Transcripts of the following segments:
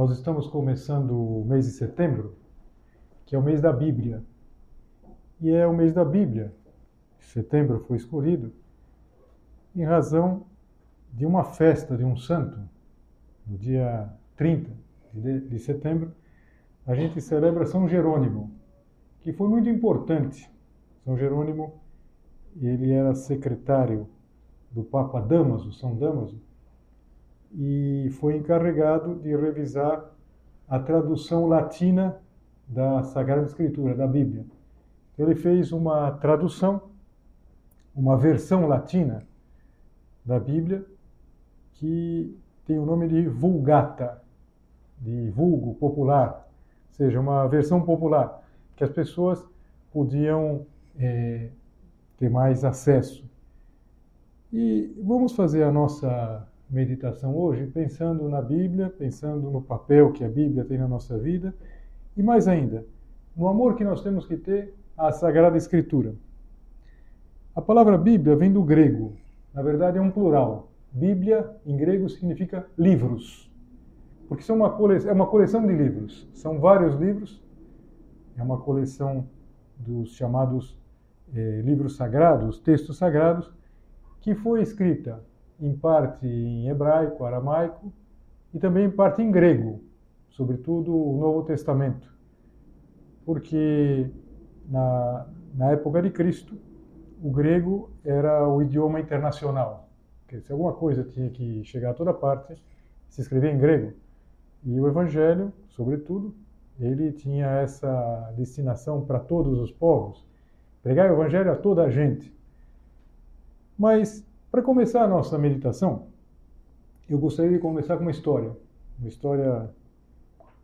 Nós estamos começando o mês de setembro, que é o mês da Bíblia. E é o mês da Bíblia. Setembro foi escolhido em razão de uma festa de um santo, no dia 30 de setembro, a gente celebra São Jerônimo, que foi muito importante. São Jerônimo, ele era secretário do Papa Damaso, São Damaso, e foi encarregado de revisar a tradução latina da Sagrada Escritura, da Bíblia. Ele fez uma tradução, uma versão latina da Bíblia, que tem o nome de Vulgata, de vulgo, popular, ou seja, uma versão popular, que as pessoas podiam é, ter mais acesso. E vamos fazer a nossa meditação hoje, pensando na Bíblia, pensando no papel que a Bíblia tem na nossa vida e mais ainda, no amor que nós temos que ter à Sagrada Escritura. A palavra Bíblia vem do grego, na verdade é um plural. Bíblia em grego significa livros, porque são uma coleção, é uma coleção de livros, são vários livros, é uma coleção dos chamados eh, livros sagrados, textos sagrados, que foi escrita em parte em hebraico, aramaico e também em parte em grego, sobretudo o Novo Testamento, porque na, na época de Cristo o grego era o idioma internacional. se alguma coisa tinha que chegar a toda parte, se escrevia em grego. E o Evangelho, sobretudo, ele tinha essa destinação para todos os povos, pregar o Evangelho a toda a gente. Mas para começar a nossa meditação, eu gostaria de começar com uma história, uma história,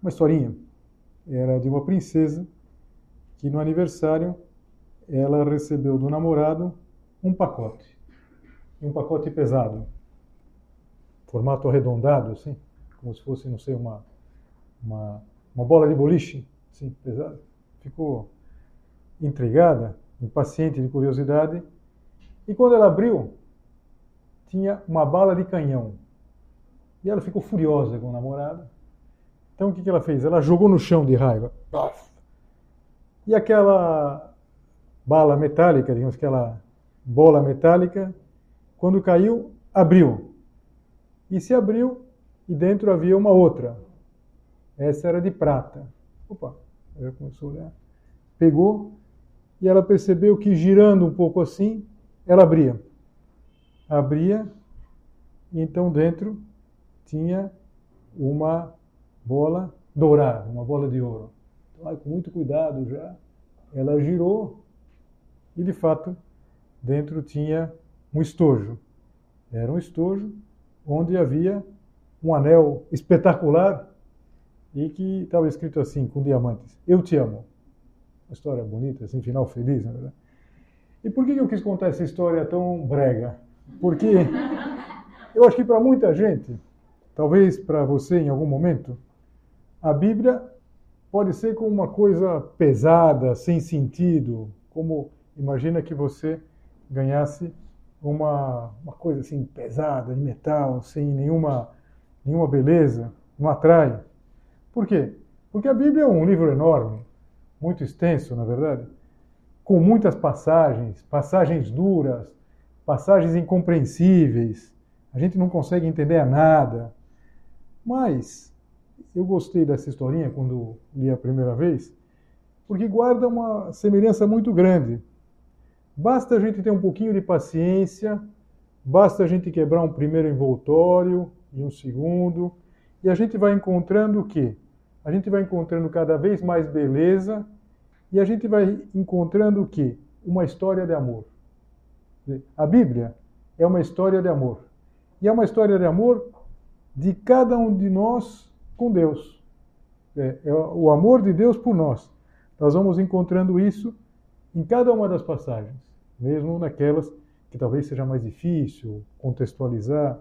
uma historinha. Era de uma princesa que no aniversário ela recebeu do namorado um pacote, um pacote pesado, formato arredondado, assim, como se fosse, não sei, uma uma, uma bola de boliche, assim, pesado. Ficou intrigada, impaciente de curiosidade, e quando ela abriu, tinha uma bala de canhão. E ela ficou furiosa com o namorado. Então o que, que ela fez? Ela jogou no chão de raiva. E aquela bala metálica, digamos, aquela bola metálica, quando caiu, abriu. E se abriu, e dentro havia uma outra. Essa era de prata. Opa, já começou a olhar. Pegou, e ela percebeu que girando um pouco assim, ela abria abria então dentro tinha uma bola dourada, uma bola de ouro. Então, com muito cuidado já, ela girou e de fato dentro tinha um estojo. Era um estojo onde havia um anel espetacular e que estava escrito assim, com diamantes: Eu te amo. Uma história bonita, assim, final feliz, na verdade. E por que eu quis contar essa história tão brega? Porque eu acho que para muita gente, talvez para você em algum momento, a Bíblia pode ser como uma coisa pesada, sem sentido, como imagina que você ganhasse uma, uma coisa assim pesada, de metal, sem nenhuma, nenhuma beleza, não atrai. Por quê? Porque a Bíblia é um livro enorme, muito extenso, na verdade, com muitas passagens, passagens duras, passagens incompreensíveis, a gente não consegue entender nada. Mas eu gostei dessa historinha quando li a primeira vez, porque guarda uma semelhança muito grande. Basta a gente ter um pouquinho de paciência, basta a gente quebrar um primeiro envoltório e um segundo, e a gente vai encontrando o quê? A gente vai encontrando cada vez mais beleza e a gente vai encontrando o quê? Uma história de amor. A Bíblia é uma história de amor. E é uma história de amor de cada um de nós com Deus. É, é o amor de Deus por nós. Nós vamos encontrando isso em cada uma das passagens, mesmo naquelas que talvez seja mais difícil contextualizar.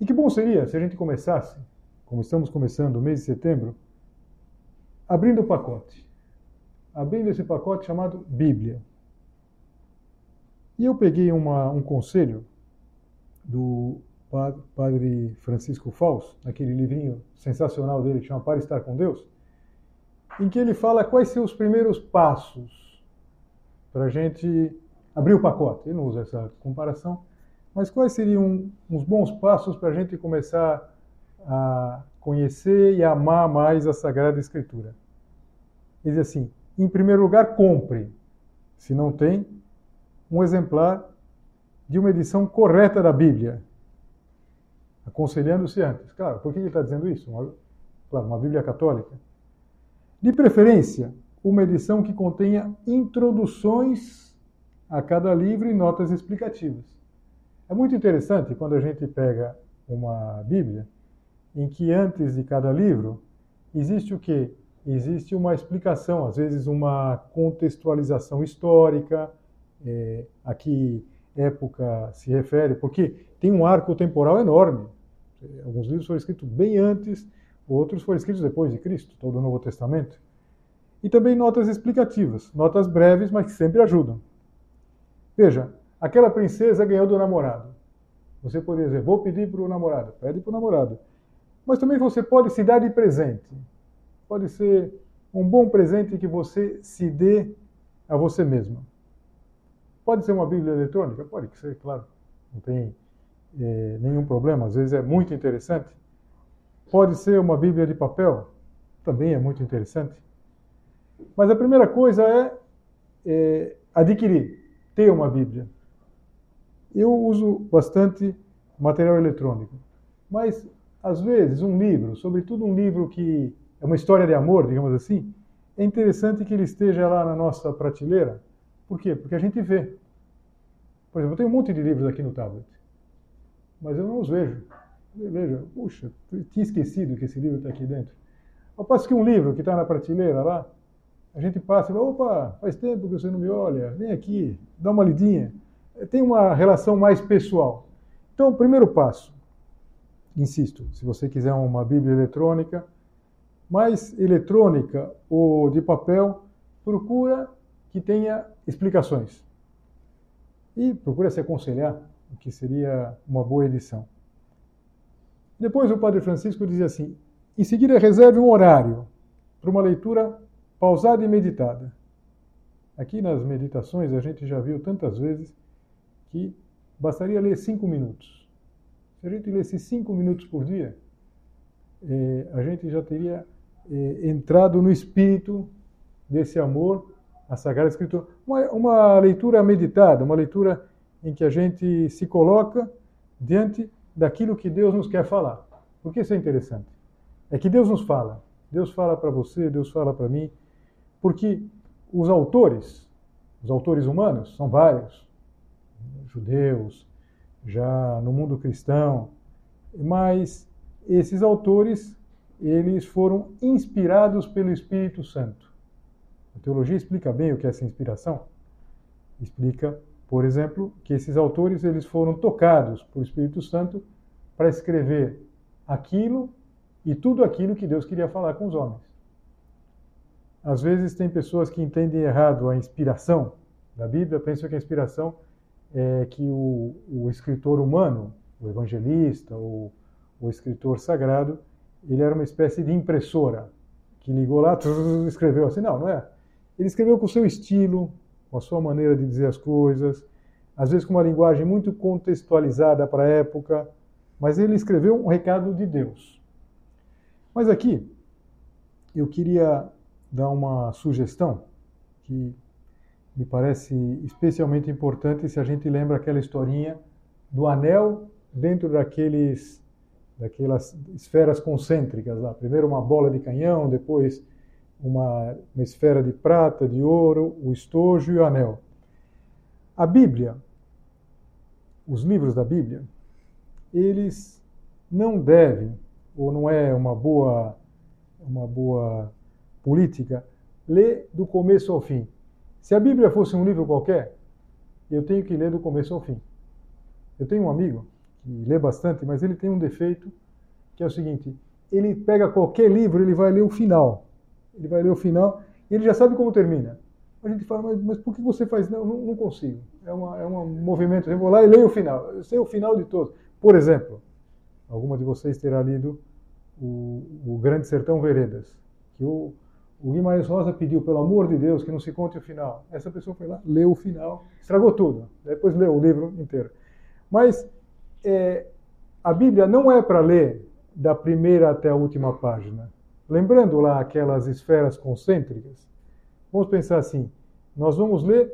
E que bom seria se a gente começasse, como estamos começando o mês de setembro, abrindo o pacote. Abrindo esse pacote chamado Bíblia. E eu peguei uma, um conselho do padre Francisco Faus, naquele livrinho sensacional dele que chama Para Estar com Deus, em que ele fala quais são os primeiros passos para a gente abrir o pacote. Ele não usa essa comparação, mas quais seriam uns bons passos para a gente começar a conhecer e amar mais a Sagrada Escritura? Ele diz assim: em primeiro lugar, compre. Se não tem, um exemplar de uma edição correta da Bíblia, aconselhando-se antes. Claro, por que ele está dizendo isso? Uma, claro, uma Bíblia católica. De preferência, uma edição que contenha introduções a cada livro e notas explicativas. É muito interessante quando a gente pega uma Bíblia em que antes de cada livro existe o quê? Existe uma explicação, às vezes uma contextualização histórica, é, a que época se refere, porque tem um arco temporal enorme. Alguns livros foram escritos bem antes, outros foram escritos depois de Cristo, todo o Novo Testamento. E também notas explicativas, notas breves, mas que sempre ajudam. Veja, aquela princesa ganhou do namorado. Você poderia dizer, vou pedir para o namorado, pede para o namorado. Mas também você pode se dar de presente. Pode ser um bom presente que você se dê a você mesma. Pode ser uma Bíblia eletrônica? Pode ser, claro. Não tem é, nenhum problema. Às vezes é muito interessante. Pode ser uma Bíblia de papel? Também é muito interessante. Mas a primeira coisa é, é adquirir, ter uma Bíblia. Eu uso bastante material eletrônico. Mas, às vezes, um livro, sobretudo um livro que é uma história de amor, digamos assim, é interessante que ele esteja lá na nossa prateleira por quê? Porque a gente vê. Por exemplo, eu tenho um monte de livros aqui no tablet, mas eu não os vejo. Veja, puxa, tinha esquecido que esse livro está aqui dentro. Ao passo que um livro que está na prateleira lá, a gente passa e fala, opa, faz tempo que você não me olha, vem aqui, dá uma lidinha. Tem uma relação mais pessoal. Então, o primeiro passo, insisto, se você quiser uma Bíblia eletrônica, mais eletrônica ou de papel, procura que tenha explicações. E procura se aconselhar o que seria uma boa edição. Depois o Padre Francisco dizia assim: em seguida reserve um horário para uma leitura pausada e meditada. Aqui nas meditações a gente já viu tantas vezes que bastaria ler cinco minutos. Se a gente lesse cinco minutos por dia, eh, a gente já teria eh, entrado no espírito desse amor a Sagrada Escritura. Uma, uma leitura meditada, uma leitura em que a gente se coloca diante daquilo que Deus nos quer falar. Por que isso é interessante? É que Deus nos fala. Deus fala para você, Deus fala para mim, porque os autores, os autores humanos, são vários, judeus, já no mundo cristão, mas esses autores, eles foram inspirados pelo Espírito Santo. A teologia explica bem o que é essa inspiração. Explica, por exemplo, que esses autores eles foram tocados por Espírito Santo para escrever aquilo e tudo aquilo que Deus queria falar com os homens. Às vezes tem pessoas que entendem errado a inspiração da Bíblia, pensam que a inspiração é que o, o escritor humano, o evangelista ou o escritor sagrado, ele era uma espécie de impressora que ligou lá, escreveu assim. Não, não é. Ele escreveu com o seu estilo, com a sua maneira de dizer as coisas, às vezes com uma linguagem muito contextualizada para a época, mas ele escreveu um recado de Deus. Mas aqui, eu queria dar uma sugestão que me parece especialmente importante se a gente lembra aquela historinha do anel dentro daqueles daquelas esferas concêntricas lá. Primeiro uma bola de canhão, depois uma, uma esfera de prata, de ouro, o estojo e o anel. A Bíblia, os livros da Bíblia, eles não devem, ou não é uma boa, uma boa política, ler do começo ao fim. Se a Bíblia fosse um livro qualquer, eu tenho que ler do começo ao fim. Eu tenho um amigo que lê bastante, mas ele tem um defeito que é o seguinte: ele pega qualquer livro, ele vai ler o final. Ele vai ler o final e ele já sabe como termina. A gente fala, mas, mas por que você faz? Não, não, não consigo. É, uma, é um movimento. Eu vou lá e leio o final. Eu sei o final de todos. Por exemplo, alguma de vocês terá lido o, o Grande Sertão Veredas, que o, o Guimarães Rosa pediu, pelo amor de Deus, que não se conte o final. Essa pessoa foi lá, leu o final, estragou tudo. Depois leu o livro inteiro. Mas é, a Bíblia não é para ler da primeira até a última página. Lembrando lá aquelas esferas concêntricas, vamos pensar assim: nós vamos ler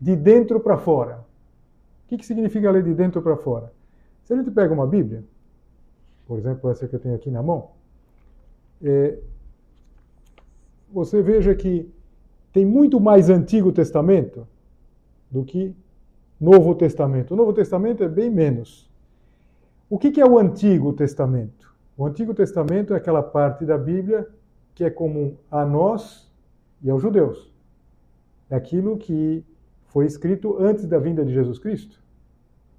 de dentro para fora. O que, que significa ler de dentro para fora? Se a gente pega uma Bíblia, por exemplo, essa que eu tenho aqui na mão, é, você veja que tem muito mais Antigo Testamento do que Novo Testamento. O Novo Testamento é bem menos. O que é o Antigo Testamento? O Antigo Testamento é aquela parte da Bíblia que é comum a nós e aos judeus. É aquilo que foi escrito antes da vinda de Jesus Cristo.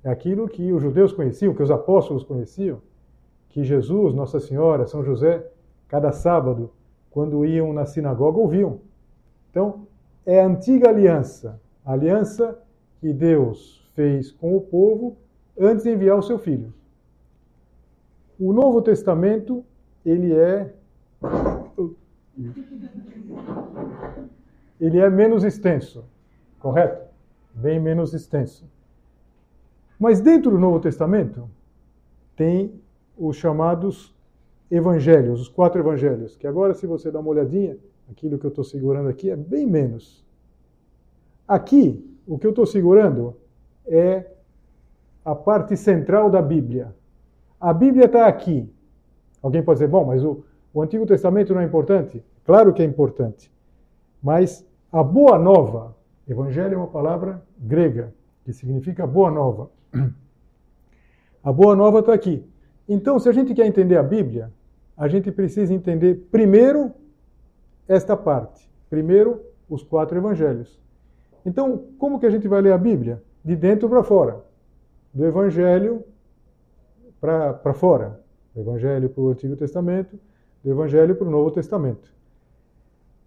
É aquilo que os judeus conheciam, que os apóstolos conheciam, que Jesus, Nossa Senhora, São José, cada sábado, quando iam na sinagoga, ouviam. Então, é a antiga aliança, a aliança que Deus fez com o povo antes de enviar o seu filho. O Novo Testamento, ele é ele é menos extenso, correto? Bem menos extenso. Mas dentro do Novo Testamento tem os chamados evangelhos, os quatro evangelhos, que agora se você dá uma olhadinha, aquilo que eu estou segurando aqui é bem menos. Aqui, o que eu estou segurando é a parte central da Bíblia, a Bíblia está aqui. Alguém pode dizer, bom, mas o, o Antigo Testamento não é importante? Claro que é importante. Mas a boa nova, evangelho é uma palavra grega, que significa boa nova. A boa nova está aqui. Então, se a gente quer entender a Bíblia, a gente precisa entender primeiro esta parte. Primeiro, os quatro evangelhos. Então, como que a gente vai ler a Bíblia? De dentro para fora. Do evangelho para fora, do Evangelho para o Antigo Testamento, do Evangelho para o Novo Testamento.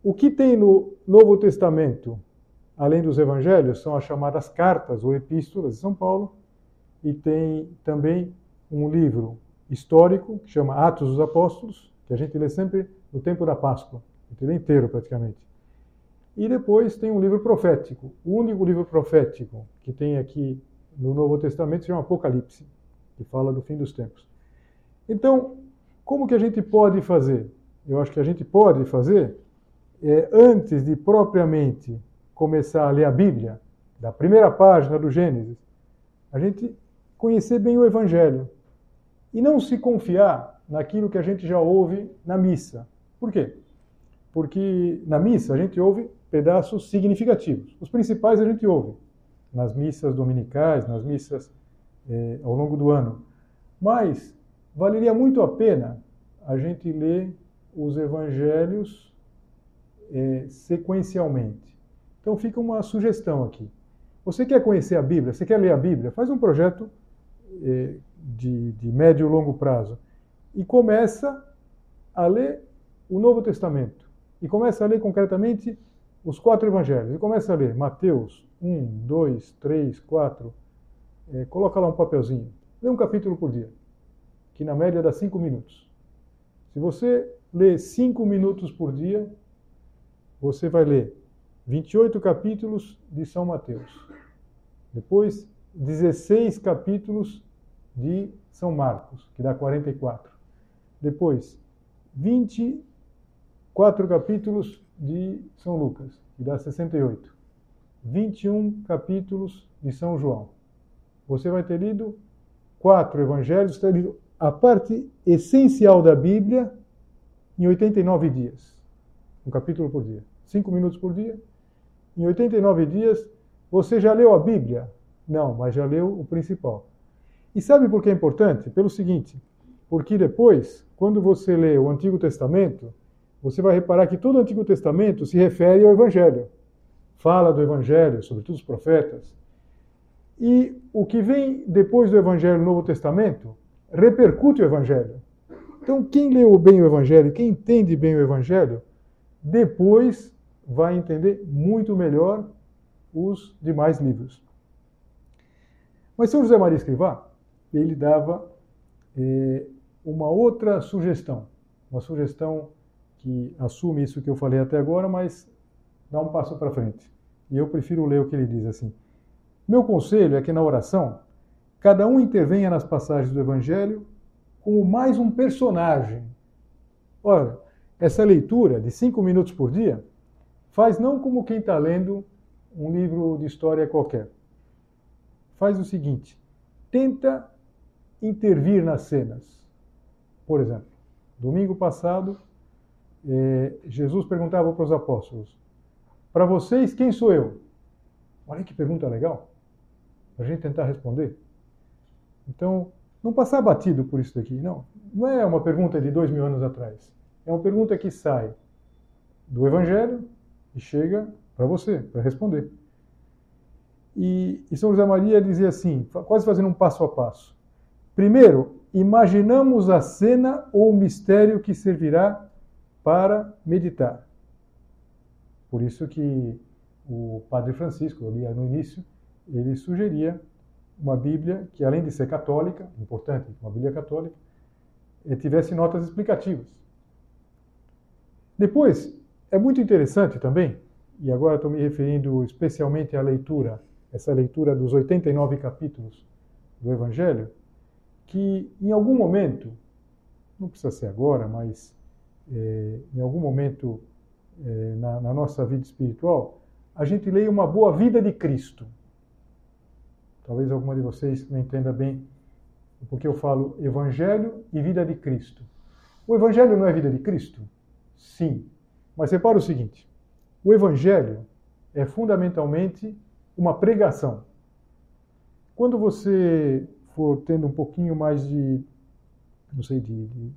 O que tem no Novo Testamento, além dos Evangelhos, são as chamadas cartas ou epístolas de São Paulo, e tem também um livro histórico que chama Atos dos Apóstolos, que a gente lê sempre no tempo da Páscoa, gente lê inteiro praticamente. E depois tem um livro profético. O único livro profético que tem aqui no Novo Testamento se chama Apocalipse que fala do fim dos tempos. Então, como que a gente pode fazer? Eu acho que a gente pode fazer é, antes de propriamente começar a ler a Bíblia, da primeira página do Gênesis, a gente conhecer bem o Evangelho e não se confiar naquilo que a gente já ouve na missa. Por quê? Porque na missa a gente ouve pedaços significativos. Os principais a gente ouve nas missas dominicais, nas missas é, ao longo do ano. Mas valeria muito a pena a gente ler os evangelhos é, sequencialmente. Então fica uma sugestão aqui. Você quer conhecer a Bíblia? Você quer ler a Bíblia? Faz um projeto é, de, de médio e longo prazo e começa a ler o Novo Testamento. E começa a ler concretamente os quatro evangelhos. E começa a ler Mateus 1, 2, 3, 4, é, coloca lá um papelzinho. Lê um capítulo por dia, que na média dá cinco minutos. Se você lê cinco minutos por dia, você vai ler 28 capítulos de São Mateus. Depois, 16 capítulos de São Marcos, que dá 44. Depois, 24 capítulos de São Lucas, que dá 68. 21 capítulos de São João. Você vai ter lido quatro evangelhos, ter lido a parte essencial da Bíblia em 89 dias. Um capítulo por dia. Cinco minutos por dia. Em 89 dias, você já leu a Bíblia? Não, mas já leu o principal. E sabe por que é importante? Pelo seguinte, porque depois, quando você lê o Antigo Testamento, você vai reparar que todo o Antigo Testamento se refere ao Evangelho. Fala do Evangelho, sobretudo os profetas. E o que vem depois do Evangelho no Novo Testamento repercute o Evangelho. Então, quem leu bem o Evangelho, quem entende bem o Evangelho, depois vai entender muito melhor os demais livros. Mas São José Maria Escrivá, ele dava eh, uma outra sugestão, uma sugestão que assume isso que eu falei até agora, mas dá um passo para frente. E eu prefiro ler o que ele diz assim. Meu conselho é que na oração, cada um intervenha nas passagens do Evangelho como mais um personagem. Ora, essa leitura de cinco minutos por dia faz não como quem está lendo um livro de história qualquer. Faz o seguinte: tenta intervir nas cenas. Por exemplo, domingo passado, eh, Jesus perguntava para os apóstolos: Para vocês, quem sou eu? Olha que pergunta legal, para a gente tentar responder. Então, não passar batido por isso daqui, não. Não é uma pergunta de dois mil anos atrás. É uma pergunta que sai do Evangelho e chega para você, para responder. E, e São José Maria dizia assim, quase fazendo um passo a passo. Primeiro, imaginamos a cena ou o mistério que servirá para meditar. Por isso que o Padre Francisco, ali no início, ele sugeria uma Bíblia que, além de ser católica, importante, uma Bíblia católica, eh, tivesse notas explicativas. Depois, é muito interessante também, e agora estou me referindo especialmente à leitura, essa leitura dos 89 capítulos do Evangelho, que em algum momento, não precisa ser agora, mas é, em algum momento é, na, na nossa vida espiritual, a gente leia uma boa vida de Cristo. Talvez alguma de vocês não entenda bem porque eu falo Evangelho e vida de Cristo. O Evangelho não é vida de Cristo? Sim. Mas repara o seguinte: o Evangelho é fundamentalmente uma pregação. Quando você for tendo um pouquinho mais de, não sei, de, de,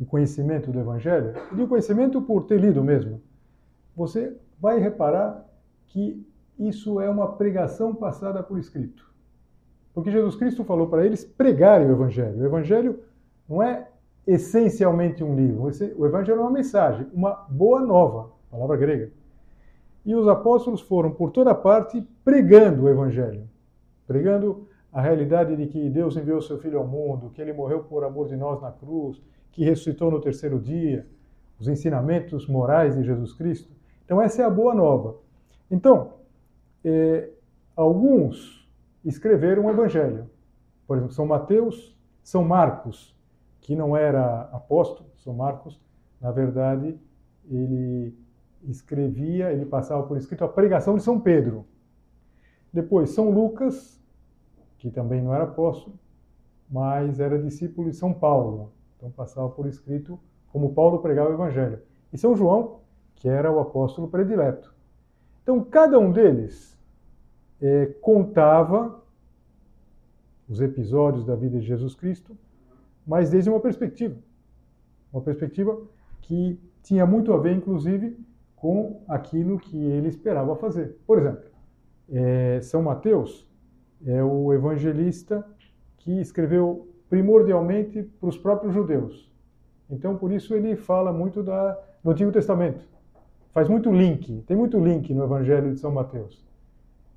de conhecimento do Evangelho, de conhecimento por ter lido mesmo, você vai reparar que isso é uma pregação passada por escrito. Porque Jesus Cristo falou para eles pregarem o Evangelho. O Evangelho não é essencialmente um livro. O Evangelho é uma mensagem, uma boa nova, palavra grega. E os apóstolos foram por toda parte pregando o Evangelho, pregando a realidade de que Deus enviou seu Filho ao mundo, que ele morreu por amor de nós na cruz, que ressuscitou no terceiro dia, os ensinamentos morais de Jesus Cristo. Então, essa é a boa nova. Então, eh, alguns escreveram o Evangelho. Por exemplo, São Mateus, São Marcos, que não era apóstolo, São Marcos, na verdade, ele escrevia, ele passava por escrito a pregação de São Pedro. Depois, São Lucas, que também não era apóstolo, mas era discípulo de São Paulo. Então, passava por escrito como Paulo pregava o Evangelho. E São João, que era o apóstolo predileto. Então, cada um deles é, contava os episódios da vida de Jesus Cristo, mas desde uma perspectiva. Uma perspectiva que tinha muito a ver, inclusive, com aquilo que ele esperava fazer. Por exemplo, é, São Mateus é o evangelista que escreveu primordialmente para os próprios judeus. Então, por isso, ele fala muito da, do Antigo Testamento. Faz muito link, tem muito link no Evangelho de São Mateus.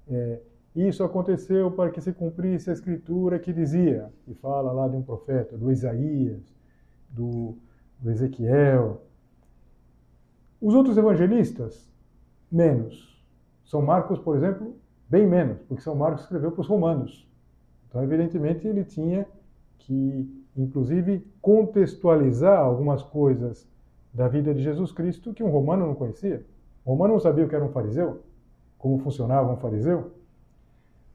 É, isso aconteceu para que se cumprisse a escritura que dizia, que fala lá de um profeta, do Isaías, do, do Ezequiel. Os outros evangelistas, menos. São Marcos, por exemplo, bem menos, porque São Marcos escreveu para os romanos. Então, evidentemente, ele tinha que, inclusive, contextualizar algumas coisas da vida de Jesus Cristo que um romano não conhecia. O romano não sabia o que era um fariseu, como funcionava um fariseu.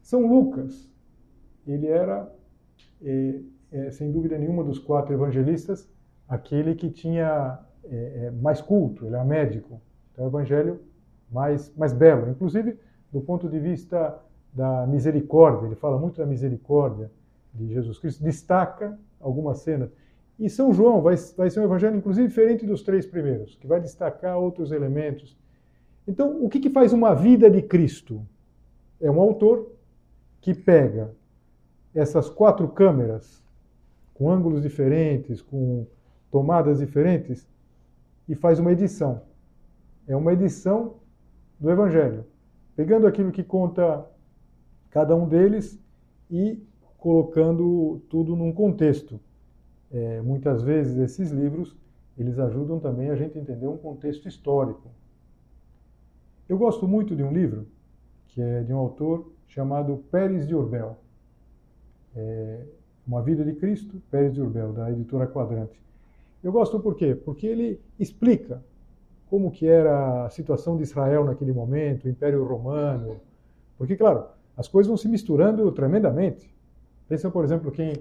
São Lucas, ele era, é, é, sem dúvida nenhuma, dos quatro evangelistas, aquele que tinha é, é mais culto, ele era médico. Então, é o evangelho mais, mais belo, inclusive do ponto de vista da misericórdia, ele fala muito da misericórdia de Jesus Cristo, destaca algumas cenas. E São João vai, vai ser um evangelho, inclusive, diferente dos três primeiros, que vai destacar outros elementos. Então, o que, que faz uma vida de Cristo? É um autor que pega essas quatro câmeras, com ângulos diferentes, com tomadas diferentes, e faz uma edição. É uma edição do Evangelho, pegando aquilo que conta cada um deles e colocando tudo num contexto. É, muitas vezes esses livros eles ajudam também a gente a entender um contexto histórico. Eu gosto muito de um livro que é de um autor chamado Pérez de Urbel. É uma Vida de Cristo, Pérez de Urbel, da editora Quadrante. Eu gosto por quê? Porque ele explica como que era a situação de Israel naquele momento, o Império Romano. Porque, claro, as coisas vão se misturando tremendamente. Pensa, por exemplo, quem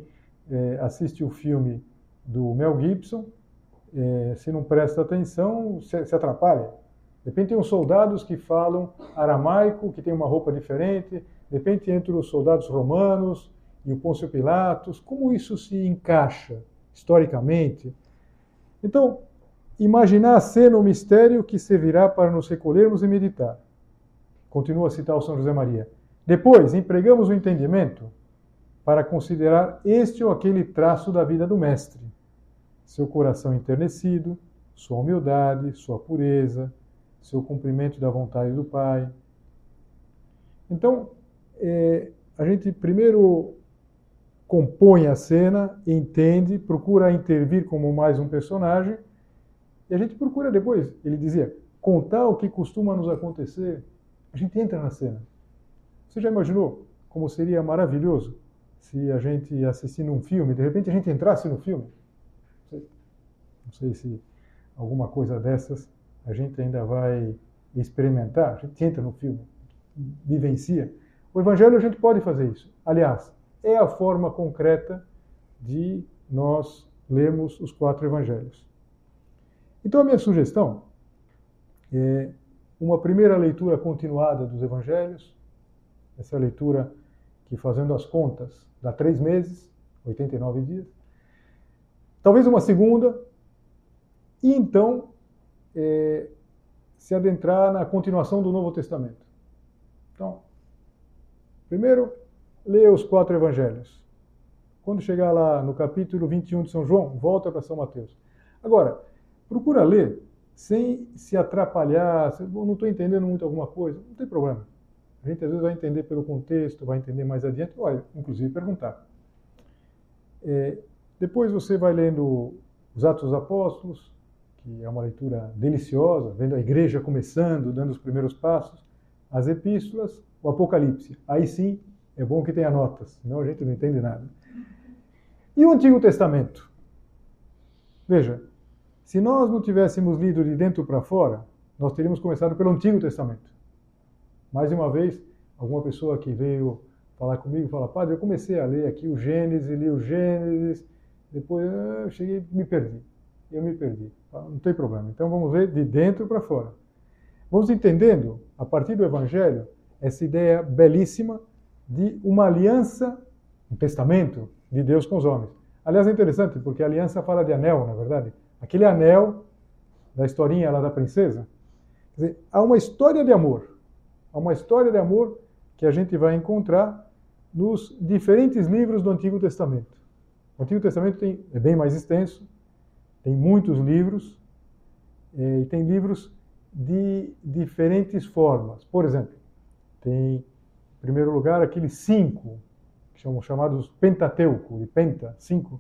é, assiste o filme do Mel Gibson, é, se não presta atenção, se, se atrapalha. De repente tem uns soldados que falam aramaico, que tem uma roupa diferente, de repente entre os soldados romanos e o Pôncio Pilatos, como isso se encaixa historicamente? Então, imaginar a cena, o mistério que servirá para nos recolhermos e meditar. Continua a citar o São José Maria. Depois, empregamos o entendimento para considerar este ou aquele traço da vida do Mestre. Seu coração enternecido, sua humildade, sua pureza, seu cumprimento da vontade do Pai. Então, é, a gente primeiro compõe a cena, entende, procura intervir como mais um personagem, e a gente procura depois, ele dizia, contar o que costuma nos acontecer. A gente entra na cena. Você já imaginou como seria maravilhoso se a gente assistindo um filme, de repente a gente entrasse no filme? Não sei se alguma coisa dessas a gente ainda vai experimentar. A gente entra no filme, vivencia. O Evangelho a gente pode fazer isso. Aliás, é a forma concreta de nós lermos os quatro Evangelhos. Então, a minha sugestão é uma primeira leitura continuada dos Evangelhos, essa leitura que, fazendo as contas, dá três meses, 89 dias. Talvez uma segunda, e então é, se adentrar na continuação do Novo Testamento. Então, primeiro, leia os quatro evangelhos. Quando chegar lá no capítulo 21 de São João, volta para São Mateus. Agora, procura ler sem se atrapalhar, não estou entendendo muito alguma coisa, não tem problema. A gente às vezes vai entender pelo contexto, vai entender mais adiante, olha, inclusive perguntar. É, depois você vai lendo os Atos dos Apóstolos, que é uma leitura deliciosa, vendo a igreja começando, dando os primeiros passos, as epístolas, o Apocalipse. Aí sim, é bom que tenha notas, senão a gente não entende nada. E o Antigo Testamento? Veja, se nós não tivéssemos lido de dentro para fora, nós teríamos começado pelo Antigo Testamento. Mais uma vez, alguma pessoa que veio falar comigo fala, padre, eu comecei a ler aqui o Gênesis, li o Gênesis, depois eu cheguei, me perdi. Eu me perdi. Não tem problema. Então vamos ver de dentro para fora. Vamos entendendo, a partir do Evangelho, essa ideia belíssima de uma aliança, um testamento de Deus com os homens. Aliás, é interessante, porque a aliança fala de anel, na verdade. Aquele anel da historinha lá da princesa. Quer dizer, há uma história de amor Há uma história de amor que a gente vai encontrar nos diferentes livros do Antigo Testamento. O Antigo Testamento tem, é bem mais extenso, tem muitos livros, é, e tem livros de diferentes formas. Por exemplo, tem, em primeiro lugar, aqueles cinco, que são chamados Pentateuco, de Penta, cinco,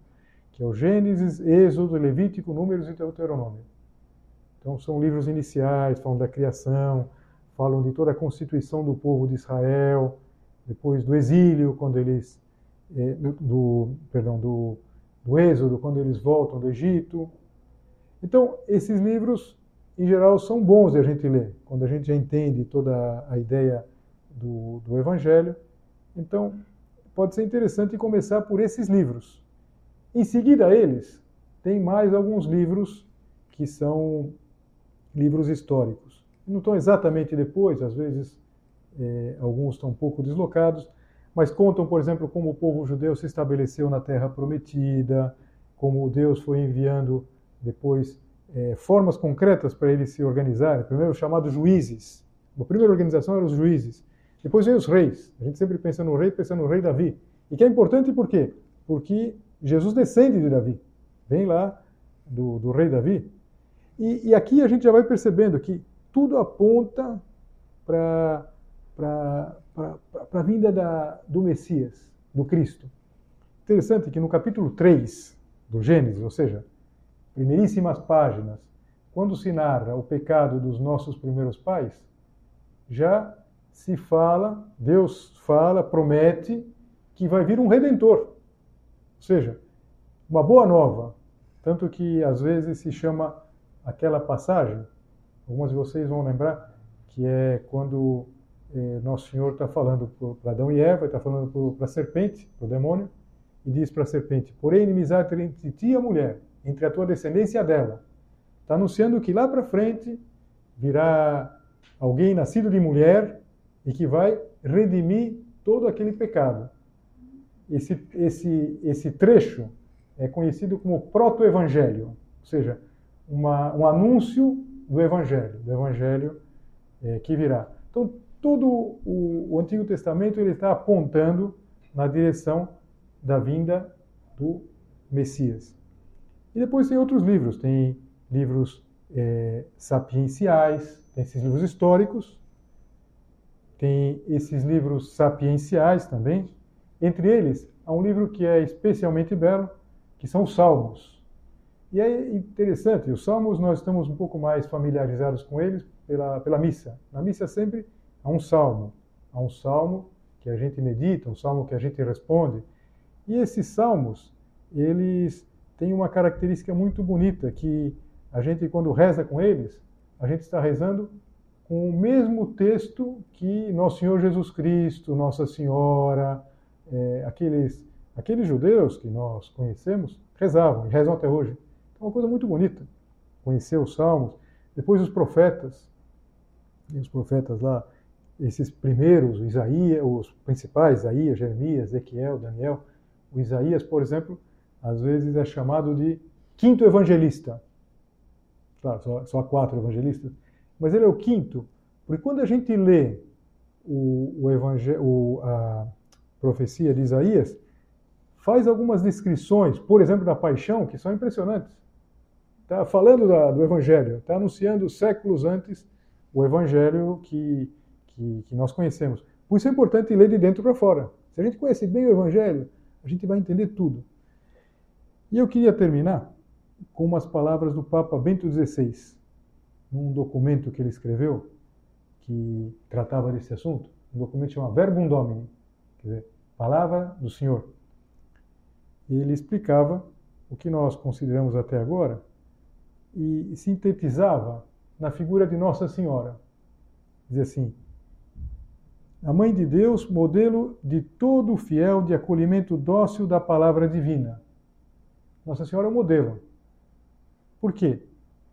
que é o Gênesis, Êxodo, Levítico, Números e Deuteronômio. Então, são livros iniciais, falam da criação, falam de toda a constituição do povo de Israel, depois do exílio, quando eles é, do, perdão, do, do Êxodo, quando eles voltam do Egito. Então, esses livros, em geral, são bons de a gente ler, quando a gente já entende toda a ideia do, do Evangelho. Então, pode ser interessante começar por esses livros. Em seguida a eles, tem mais alguns livros que são livros históricos. Não estão exatamente depois, às vezes é, alguns estão um pouco deslocados, mas contam, por exemplo, como o povo judeu se estabeleceu na Terra Prometida, como Deus foi enviando depois é, formas concretas para eles se organizarem. Primeiro, chamados juízes. A primeira organização eram os juízes. Depois vem os reis. A gente sempre pensa no rei, pensa no rei Davi. E que é importante por quê? Porque Jesus descende de Davi. Vem lá do, do rei Davi. E, e aqui a gente já vai percebendo que tudo aponta para a vinda da, do Messias, do Cristo. Interessante que no capítulo 3 do Gênesis, ou seja, primeiríssimas páginas, quando se narra o pecado dos nossos primeiros pais, já se fala, Deus fala, promete que vai vir um redentor. Ou seja, uma boa nova. Tanto que às vezes se chama aquela passagem, algumas de vocês vão lembrar, que é quando Nosso Senhor está falando para Adão e Eva, está falando para a serpente, para o demônio, e diz para a serpente: Porém, inimizade entre ti e a mulher, entre a tua descendência e a dela. Está anunciando que lá para frente virá alguém nascido de mulher e que vai redimir todo aquele pecado. Esse, esse, esse trecho é conhecido como proto-evangelho, ou seja, uma, um anúncio do evangelho, do evangelho é, que virá. Então, todo o, o Antigo Testamento ele está apontando na direção da vinda do Messias. E depois tem outros livros, tem livros é, sapienciais, tem esses livros históricos, tem esses livros sapienciais também. Entre eles, há um livro que é especialmente belo, que são os Salmos. E é interessante, os Salmos nós estamos um pouco mais familiarizados com eles pela, pela missa. Na missa sempre há um salmo. Há um salmo que a gente medita, um salmo que a gente responde. E esses salmos, eles têm uma característica muito bonita, que a gente, quando reza com eles, a gente está rezando com o mesmo texto que Nosso Senhor Jesus Cristo, Nossa Senhora, é, aqueles, aqueles judeus que nós conhecemos, rezavam e rezam até hoje. É uma coisa muito bonita, conhecer os salmos. Depois os profetas, e os profetas lá, esses primeiros, Isaías, os principais, Isaías, Jeremias, Ezequiel, Daniel. O Isaías, por exemplo, às vezes é chamado de quinto evangelista. Claro, só, só há quatro evangelistas mas ele é o quinto, porque quando a gente lê o, o, o a profecia de Isaías, faz algumas descrições, por exemplo, da paixão, que são impressionantes. Está falando da, do Evangelho, está anunciando séculos antes o Evangelho que, que, que, nós conhecemos. Por isso é importante ler de dentro para fora. Se a gente conhece bem o Evangelho, a gente vai entender tudo. E eu queria terminar com umas palavras do Papa Bento XVI num documento que ele escreveu, que tratava desse assunto, um documento chamado Verbum Domini, quer dizer, Palavra do Senhor. E ele explicava o que nós consideramos até agora e sintetizava na figura de Nossa Senhora. Dizia assim: a Mãe de Deus, modelo de todo fiel de acolhimento dócil da palavra divina. Nossa Senhora é o modelo. Por quê?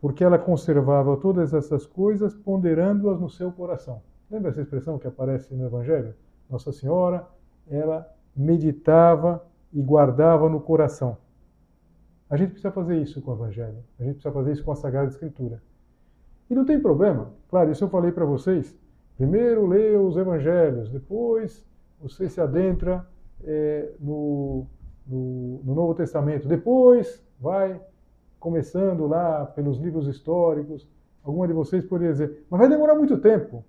porque ela conservava todas essas coisas, ponderando-as no seu coração. Lembra essa expressão que aparece no Evangelho? Nossa Senhora, ela meditava e guardava no coração. A gente precisa fazer isso com o Evangelho, a gente precisa fazer isso com a Sagrada Escritura. E não tem problema, claro, isso eu falei para vocês. Primeiro lê os Evangelhos, depois você se adentra é, no, no, no Novo Testamento, depois vai começando lá pelos livros históricos. Alguma de vocês poderia dizer, mas vai demorar muito tempo.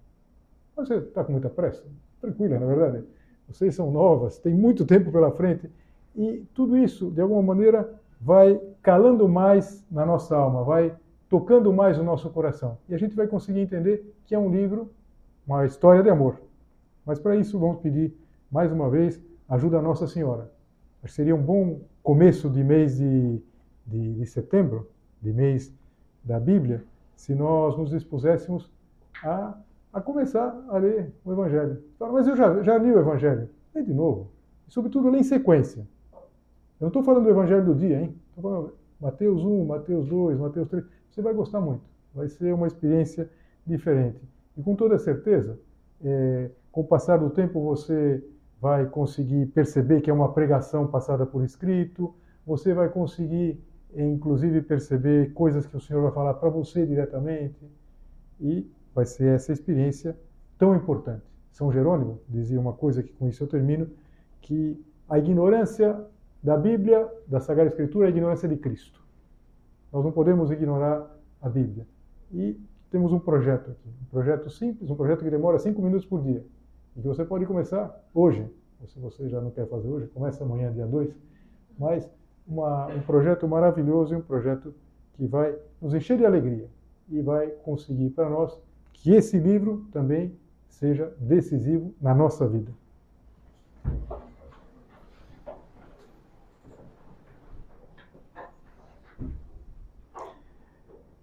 Você está com muita pressa? Tranquila, na verdade. Vocês são novas, tem muito tempo pela frente. E tudo isso, de alguma maneira, vai calando mais na nossa alma, vai tocando mais o nosso coração. E a gente vai conseguir entender que é um livro, uma história de amor. Mas para isso, vamos pedir mais uma vez ajuda a Nossa Senhora. Acho que seria um bom começo de mês de, de, de setembro, de mês da Bíblia, se nós nos dispuséssemos a, a começar a ler o Evangelho. Mas eu já, já li o Evangelho. Lê de novo. E, sobretudo, lê em sequência. Eu não estou falando do Evangelho do dia, hein? Estou falando Mateus 1, Mateus 2, Mateus 3. Você vai gostar muito. Vai ser uma experiência diferente. E com toda certeza, é, com o passar do tempo, você vai conseguir perceber que é uma pregação passada por escrito, você vai conseguir, inclusive, perceber coisas que o Senhor vai falar para você diretamente, e vai ser essa experiência tão importante. São Jerônimo dizia uma coisa que com isso eu termino, que a ignorância da Bíblia, da Sagrada Escritura, é a ignorância de Cristo. Nós não podemos ignorar a Bíblia. E temos um projeto aqui, um projeto simples, um projeto que demora cinco minutos por dia. E que você pode começar hoje, ou se você já não quer fazer hoje, começa amanhã, dia 2. Mas uma, um projeto maravilhoso e um projeto que vai nos encher de alegria e vai conseguir para nós que esse livro também seja decisivo na nossa vida.